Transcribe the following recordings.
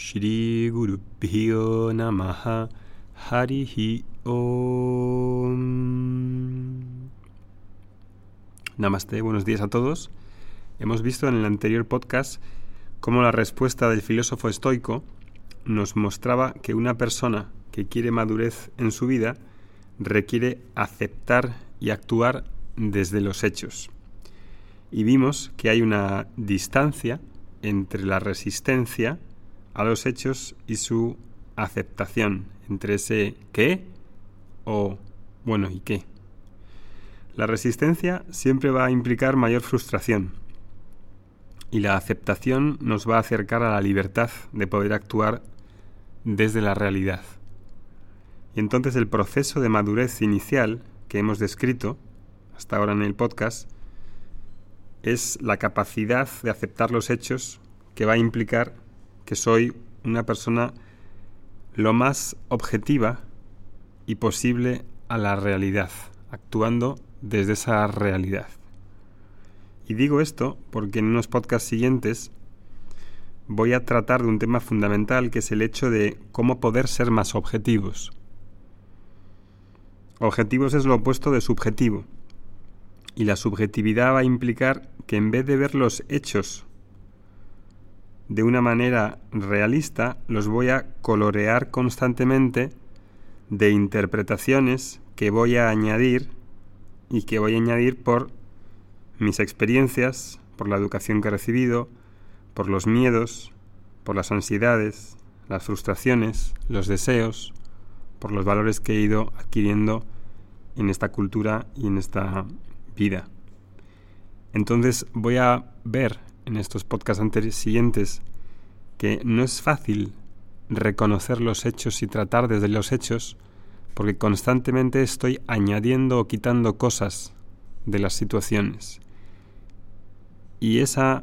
Shri Guru Namaha Harihi Om. Namaste, buenos días a todos. Hemos visto en el anterior podcast cómo la respuesta del filósofo estoico nos mostraba que una persona que quiere madurez en su vida requiere aceptar y actuar desde los hechos. Y vimos que hay una distancia entre la resistencia a los hechos y su aceptación, entre ese qué o bueno y qué. La resistencia siempre va a implicar mayor frustración y la aceptación nos va a acercar a la libertad de poder actuar desde la realidad. Y entonces el proceso de madurez inicial que hemos descrito hasta ahora en el podcast es la capacidad de aceptar los hechos que va a implicar que soy una persona lo más objetiva y posible a la realidad, actuando desde esa realidad. Y digo esto porque en unos podcasts siguientes voy a tratar de un tema fundamental que es el hecho de cómo poder ser más objetivos. Objetivos es lo opuesto de subjetivo. Y la subjetividad va a implicar que en vez de ver los hechos de una manera realista, los voy a colorear constantemente de interpretaciones que voy a añadir y que voy a añadir por mis experiencias, por la educación que he recibido, por los miedos, por las ansiedades, las frustraciones, los deseos, por los valores que he ido adquiriendo en esta cultura y en esta vida. Entonces voy a ver en estos podcasts anteriores siguientes que no es fácil reconocer los hechos y tratar desde los hechos porque constantemente estoy añadiendo o quitando cosas de las situaciones. Y ese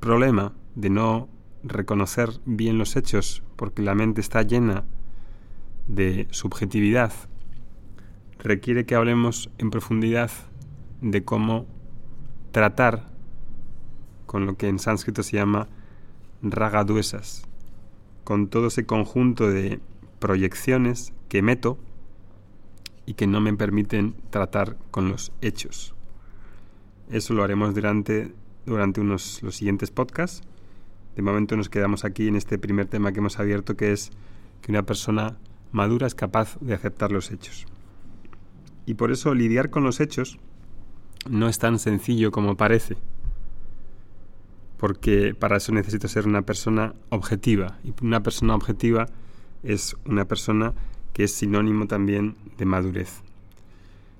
problema de no reconocer bien los hechos porque la mente está llena de subjetividad requiere que hablemos en profundidad de cómo tratar con lo que en sánscrito se llama ragaduesas, con todo ese conjunto de proyecciones que meto y que no me permiten tratar con los hechos. Eso lo haremos durante, durante unos, los siguientes podcasts. De momento nos quedamos aquí en este primer tema que hemos abierto, que es que una persona madura es capaz de aceptar los hechos. Y por eso lidiar con los hechos no es tan sencillo como parece, porque para eso necesito ser una persona objetiva, y una persona objetiva es una persona que es sinónimo también de madurez.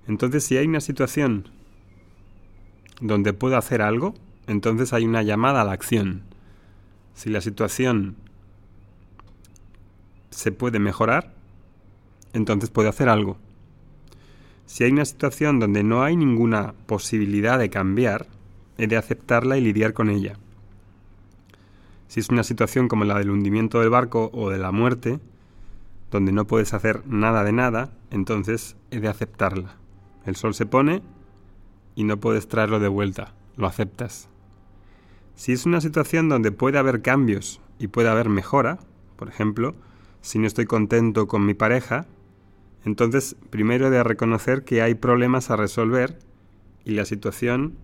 Entonces, si hay una situación donde puedo hacer algo, entonces hay una llamada a la acción. Si la situación se puede mejorar, entonces puedo hacer algo. Si hay una situación donde no hay ninguna posibilidad de cambiar, he de aceptarla y lidiar con ella. Si es una situación como la del hundimiento del barco o de la muerte, donde no puedes hacer nada de nada, entonces he de aceptarla. El sol se pone y no puedes traerlo de vuelta, lo aceptas. Si es una situación donde puede haber cambios y puede haber mejora, por ejemplo, si no estoy contento con mi pareja, entonces, primero he de reconocer que hay problemas a resolver y la situación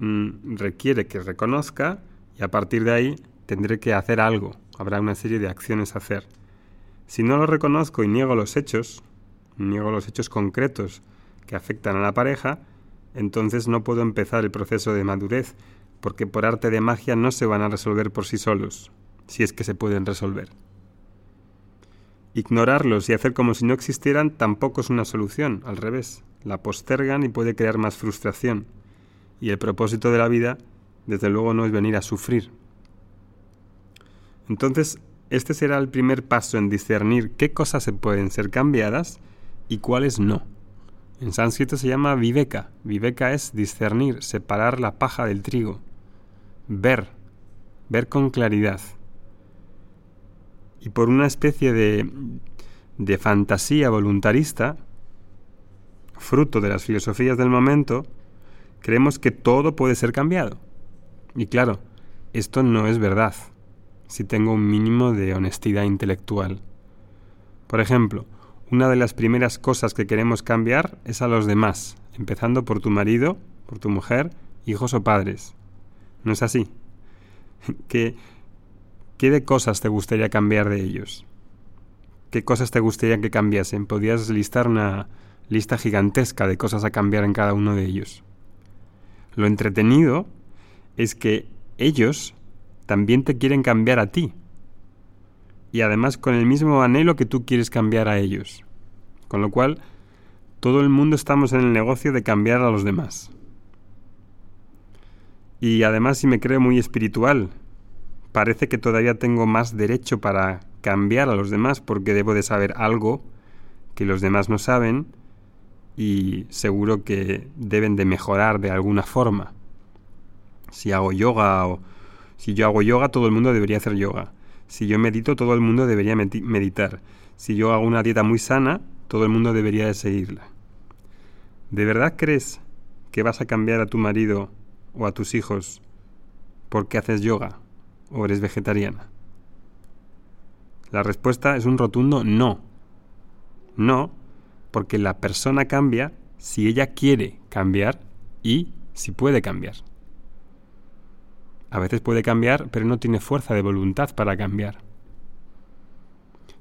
mm, requiere que reconozca y a partir de ahí tendré que hacer algo. Habrá una serie de acciones a hacer. Si no lo reconozco y niego los hechos, niego los hechos concretos que afectan a la pareja, entonces no puedo empezar el proceso de madurez, porque por arte de magia no se van a resolver por sí solos, si es que se pueden resolver. Ignorarlos y hacer como si no existieran tampoco es una solución, al revés, la postergan y puede crear más frustración. Y el propósito de la vida, desde luego, no es venir a sufrir. Entonces, este será el primer paso en discernir qué cosas se pueden ser cambiadas y cuáles no. En sánscrito se llama viveka. Viveka es discernir, separar la paja del trigo, ver, ver con claridad y por una especie de, de fantasía voluntarista, fruto de las filosofías del momento, creemos que todo puede ser cambiado. Y claro, esto no es verdad. si tengo un mínimo de honestidad intelectual. Por ejemplo, una de las primeras cosas que queremos cambiar es a los demás, empezando por tu marido, por tu mujer, hijos o padres. ¿No es así? ¿Qué, qué de cosas te gustaría cambiar de ellos? ¿Qué cosas te gustaría que cambiasen? Podrías listar una lista gigantesca de cosas a cambiar en cada uno de ellos. Lo entretenido es que ellos también te quieren cambiar a ti. Y además con el mismo anhelo que tú quieres cambiar a ellos. Con lo cual, todo el mundo estamos en el negocio de cambiar a los demás. Y además, si me creo muy espiritual, parece que todavía tengo más derecho para cambiar a los demás porque debo de saber algo que los demás no saben y seguro que deben de mejorar de alguna forma. Si hago yoga o si yo hago yoga, todo el mundo debería hacer yoga. Si yo medito, todo el mundo debería meditar. Si yo hago una dieta muy sana, todo el mundo debería de seguirla. ¿De verdad crees que vas a cambiar a tu marido o a tus hijos porque haces yoga o eres vegetariana? La respuesta es un rotundo no. No, porque la persona cambia si ella quiere cambiar y si puede cambiar. A veces puede cambiar, pero no tiene fuerza de voluntad para cambiar.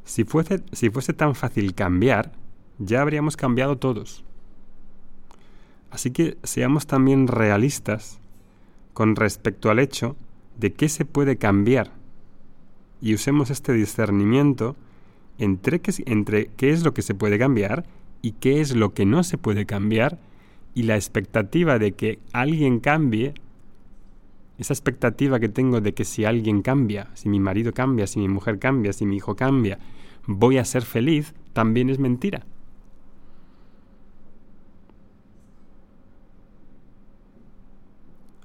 Si fuese, si fuese tan fácil cambiar, ya habríamos cambiado todos. Así que seamos también realistas con respecto al hecho de qué se puede cambiar y usemos este discernimiento entre qué, entre qué es lo que se puede cambiar y qué es lo que no se puede cambiar y la expectativa de que alguien cambie, esa expectativa que tengo de que si alguien cambia, si mi marido cambia, si mi mujer cambia, si mi hijo cambia, voy a ser feliz, también es mentira.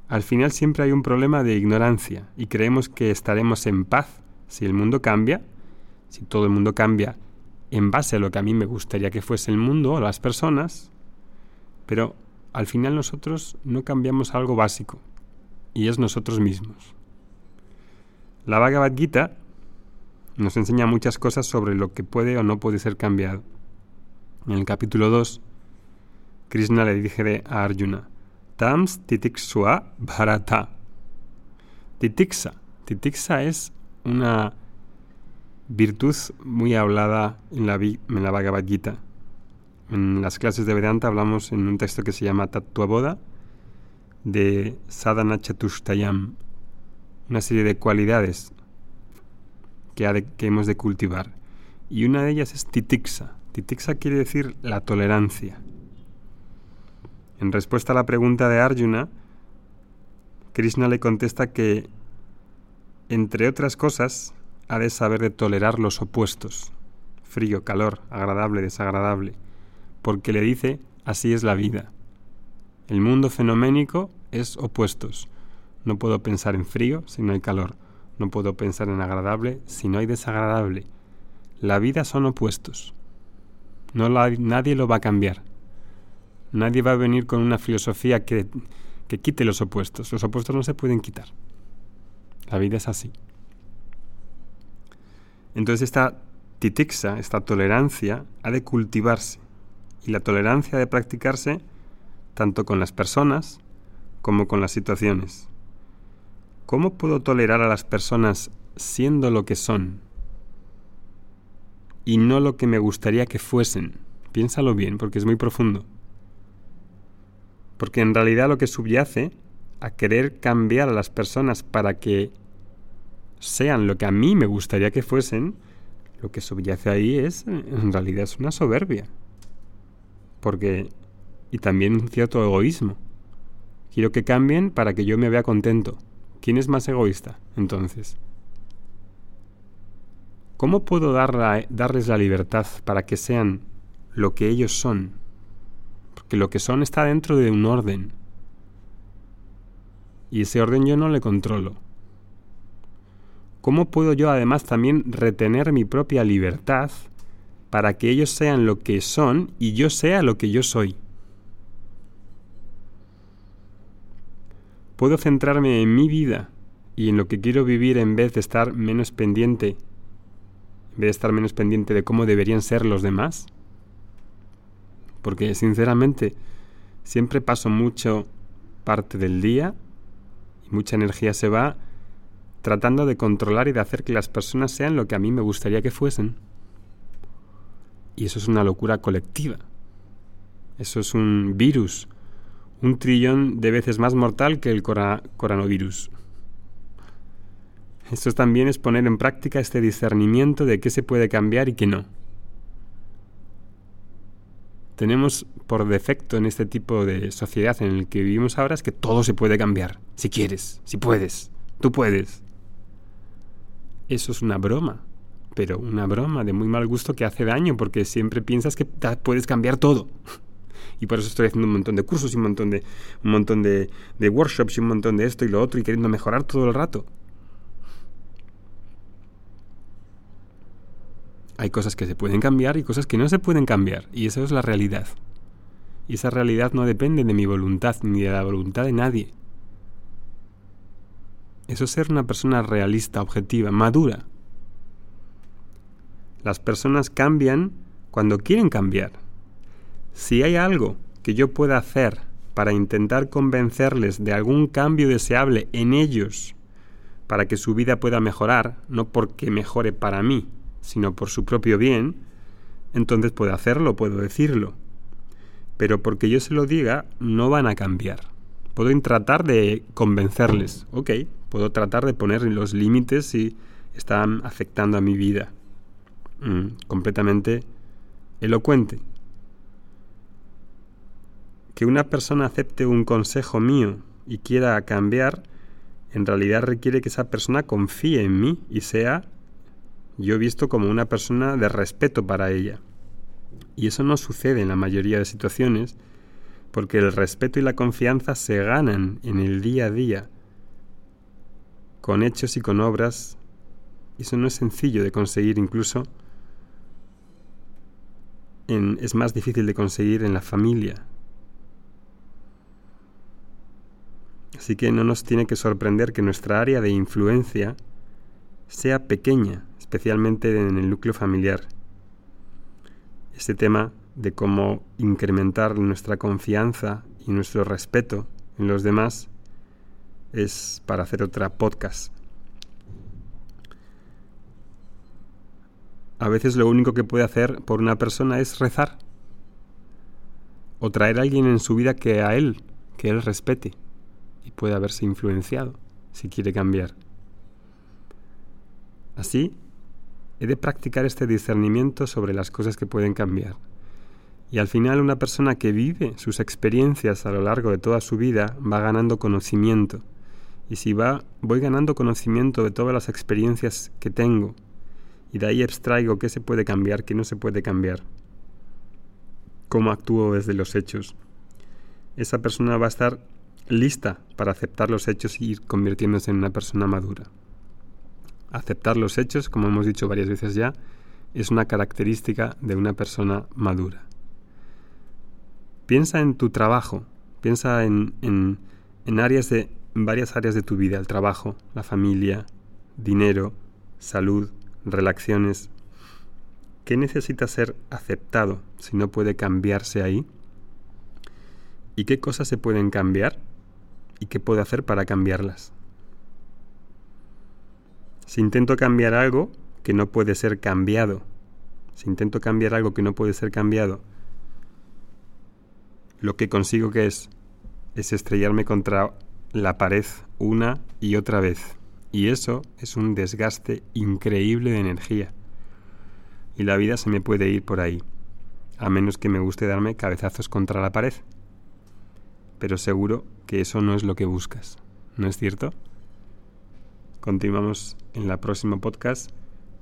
Al final siempre hay un problema de ignorancia y creemos que estaremos en paz si el mundo cambia, si todo el mundo cambia en base a lo que a mí me gustaría que fuese el mundo o las personas, pero al final nosotros no cambiamos algo básico, y es nosotros mismos. La Bhagavad Gita nos enseña muchas cosas sobre lo que puede o no puede ser cambiado. En el capítulo 2, Krishna le dice a Arjuna, Tams titiksua bharata. Titiksa. Titiksa es una virtud muy hablada en la, en Bhagavad Gita. En las clases de Vedanta hablamos en un texto que se llama Boda de Sadhana Chatushtayam, una serie de cualidades que, que hemos de cultivar. Y una de ellas es titiksa. Titiksa quiere decir la tolerancia. En respuesta a la pregunta de Arjuna, Krishna le contesta que entre otras cosas, ha de saber de tolerar los opuestos, frío, calor, agradable, desagradable, porque le dice, así es la vida. El mundo fenoménico es opuestos. No puedo pensar en frío si no hay calor, no puedo pensar en agradable si no hay desagradable. La vida son opuestos. No nadie lo va a cambiar. Nadie va a venir con una filosofía que, que quite los opuestos. Los opuestos no se pueden quitar. La vida es así. Entonces esta titixa, esta tolerancia, ha de cultivarse. Y la tolerancia ha de practicarse tanto con las personas como con las situaciones. ¿Cómo puedo tolerar a las personas siendo lo que son y no lo que me gustaría que fuesen? Piénsalo bien, porque es muy profundo. Porque en realidad lo que subyace a querer cambiar a las personas para que sean lo que a mí me gustaría que fuesen, lo que subyace ahí es, en realidad es una soberbia. Porque, y también un cierto egoísmo. Quiero que cambien para que yo me vea contento. ¿Quién es más egoísta, entonces? ¿Cómo puedo darles la libertad para que sean lo que ellos son? Porque lo que son está dentro de un orden y ese orden yo no le controlo. ¿Cómo puedo yo además también retener mi propia libertad para que ellos sean lo que son y yo sea lo que yo soy? Puedo centrarme en mi vida y en lo que quiero vivir en vez de estar menos pendiente, de estar menos pendiente de cómo deberían ser los demás. Porque sinceramente siempre paso mucho parte del día y mucha energía se va tratando de controlar y de hacer que las personas sean lo que a mí me gustaría que fuesen. Y eso es una locura colectiva. Eso es un virus, un trillón de veces más mortal que el coronavirus. Esto también es poner en práctica este discernimiento de qué se puede cambiar y qué no. Tenemos por defecto en este tipo de sociedad en el que vivimos ahora es que todo se puede cambiar, si quieres, si puedes, tú puedes. Eso es una broma, pero una broma de muy mal gusto que hace daño porque siempre piensas que puedes cambiar todo. Y por eso estoy haciendo un montón de cursos y un montón de, un montón de, workshops y un montón de esto y lo otro y queriendo mejorar todo el rato. Hay cosas que se pueden cambiar y cosas que no se pueden cambiar. Y eso es la realidad. Y esa realidad no depende de mi voluntad ni de la voluntad de nadie. Eso es ser una persona realista, objetiva, madura. Las personas cambian cuando quieren cambiar. Si hay algo que yo pueda hacer para intentar convencerles de algún cambio deseable en ellos, para que su vida pueda mejorar, no porque mejore para mí, sino por su propio bien, entonces puedo hacerlo, puedo decirlo. Pero porque yo se lo diga, no van a cambiar. Puedo tratar de convencerles, ok, puedo tratar de poner los límites si están afectando a mi vida. Mm, completamente elocuente. Que una persona acepte un consejo mío y quiera cambiar, en realidad requiere que esa persona confíe en mí y sea yo visto como una persona de respeto para ella. Y eso no sucede en la mayoría de situaciones porque el respeto y la confianza se ganan en el día a día con hechos y con obras, eso no es sencillo de conseguir incluso, es más difícil de conseguir en la familia. Así que no nos tiene que sorprender que nuestra área de influencia sea pequeña, especialmente en el núcleo familiar. Este tema de cómo incrementar nuestra confianza y nuestro respeto en los demás es para hacer otra podcast. A veces lo único que puede hacer por una persona es rezar o traer a alguien en su vida que a él, que él respete y pueda verse influenciado si quiere cambiar. Así, he de practicar este discernimiento sobre las cosas que pueden cambiar. Y al final una persona que vive sus experiencias a lo largo de toda su vida va ganando conocimiento y si va, voy ganando conocimiento de todas las experiencias que tengo, y de ahí extraigo qué se puede cambiar, qué no se puede cambiar, cómo actúo desde los hechos, esa persona va a estar lista para aceptar los hechos y ir convirtiéndose en una persona madura. Aceptar los hechos, como hemos dicho varias veces ya, es una característica de una persona madura. Piensa en tu trabajo, piensa en, en, en áreas de varias áreas de tu vida, el trabajo, la familia, dinero, salud, relaciones. ¿Qué necesita ser aceptado si no puede cambiarse ahí? ¿Y qué cosas se pueden cambiar? ¿Y qué puedo hacer para cambiarlas? Si intento cambiar algo que no puede ser cambiado, si intento cambiar algo que no puede ser cambiado, lo que consigo que es es estrellarme contra la pared una y otra vez. Y eso es un desgaste increíble de energía. Y la vida se me puede ir por ahí, a menos que me guste darme cabezazos contra la pared. Pero seguro que eso no es lo que buscas, ¿no es cierto? Continuamos en la próxima podcast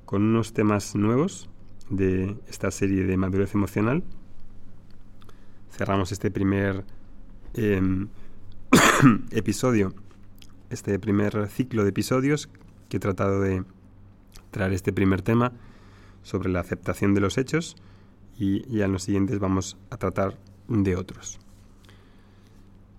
con unos temas nuevos de esta serie de madurez emocional. Cerramos este primer em, episodio, este primer ciclo de episodios que he tratado de traer este primer tema sobre la aceptación de los hechos y ya en los siguientes vamos a tratar de otros.